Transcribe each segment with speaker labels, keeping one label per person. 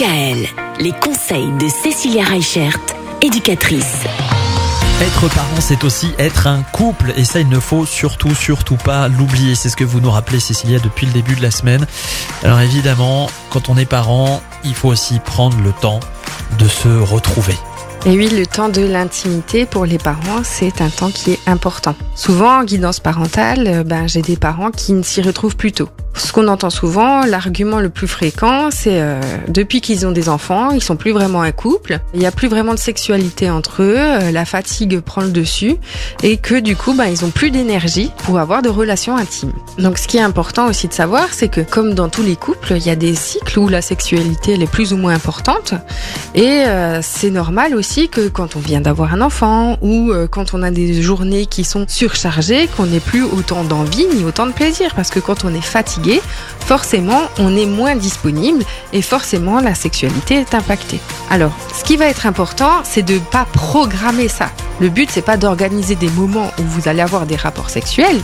Speaker 1: DKL, les conseils de Cécilia Reichert, éducatrice.
Speaker 2: Être parent, c'est aussi être un couple. Et ça, il ne faut surtout, surtout pas l'oublier. C'est ce que vous nous rappelez, Cécilia, depuis le début de la semaine. Alors évidemment, quand on est parent, il faut aussi prendre le temps de se retrouver.
Speaker 3: Et oui, le temps de l'intimité pour les parents, c'est un temps qui est important. Souvent, en guidance parentale, euh, ben, j'ai des parents qui ne s'y retrouvent plus tôt. Ce qu'on entend souvent, l'argument le plus fréquent, c'est euh, depuis qu'ils ont des enfants, ils sont plus vraiment un couple, il n'y a plus vraiment de sexualité entre eux, euh, la fatigue prend le dessus et que du coup, ben, ils ont plus d'énergie pour avoir de relations intimes. Donc ce qui est important aussi de savoir, c'est que comme dans tous les couples, il y a des cycles où la sexualité elle est plus ou moins importante. Et euh, c'est normal aussi que quand on vient d'avoir un enfant ou euh, quand on a des journées qui sont surchargées, qu'on n'ait plus autant d'envie ni autant de plaisir. Parce que quand on est fatigué, forcément on est moins disponible et forcément la sexualité est impactée. Alors, ce qui va être important, c'est de pas programmer ça. Le but, c'est pas d'organiser des moments où vous allez avoir des rapports sexuels,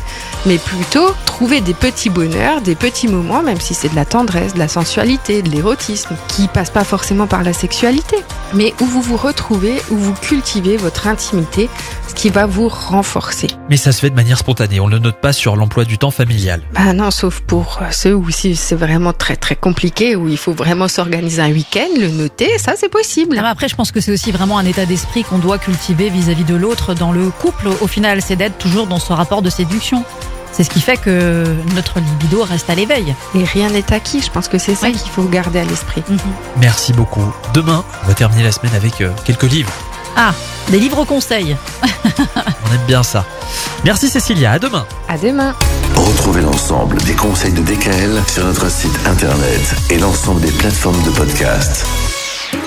Speaker 3: mais plutôt trouver des petits bonheurs, des petits moments, même si c'est de la tendresse, de la sensualité, de l'érotisme, qui passe pas forcément par la sexualité, mais où vous vous retrouvez, où vous cultivez votre intimité, ce qui va vous renforcer.
Speaker 2: Mais ça se fait de manière spontanée. On ne le note pas sur l'emploi du temps familial.
Speaker 3: Bah non, sauf pour ceux où si c'est vraiment très très compliqué, où il faut vraiment s'organiser un week-end, le noter, ça c'est possible.
Speaker 4: Ah, mais après, je pense que c'est aussi vraiment un état d'esprit qu'on doit cultiver vis-à-vis de l'autre dans le couple. Au final, c'est d'être toujours dans ce rapport de séduction. C'est ce qui fait que notre libido reste à l'éveil.
Speaker 3: Et rien n'est acquis, je pense que c'est ça
Speaker 4: Oui.
Speaker 3: qu'il faut garder à l'esprit.
Speaker 4: Mhm.
Speaker 2: Merci beaucoup. Demain, on va terminer la semaine avec euh, quelques livres.
Speaker 4: Ah, des livres conseils.
Speaker 2: On aime bien ça. Merci Cécilia, à demain.
Speaker 3: À demain.
Speaker 5: Retrouvez l'ensemble des conseils de DKL sur notre site internet et l'ensemble des plateformes de podcast.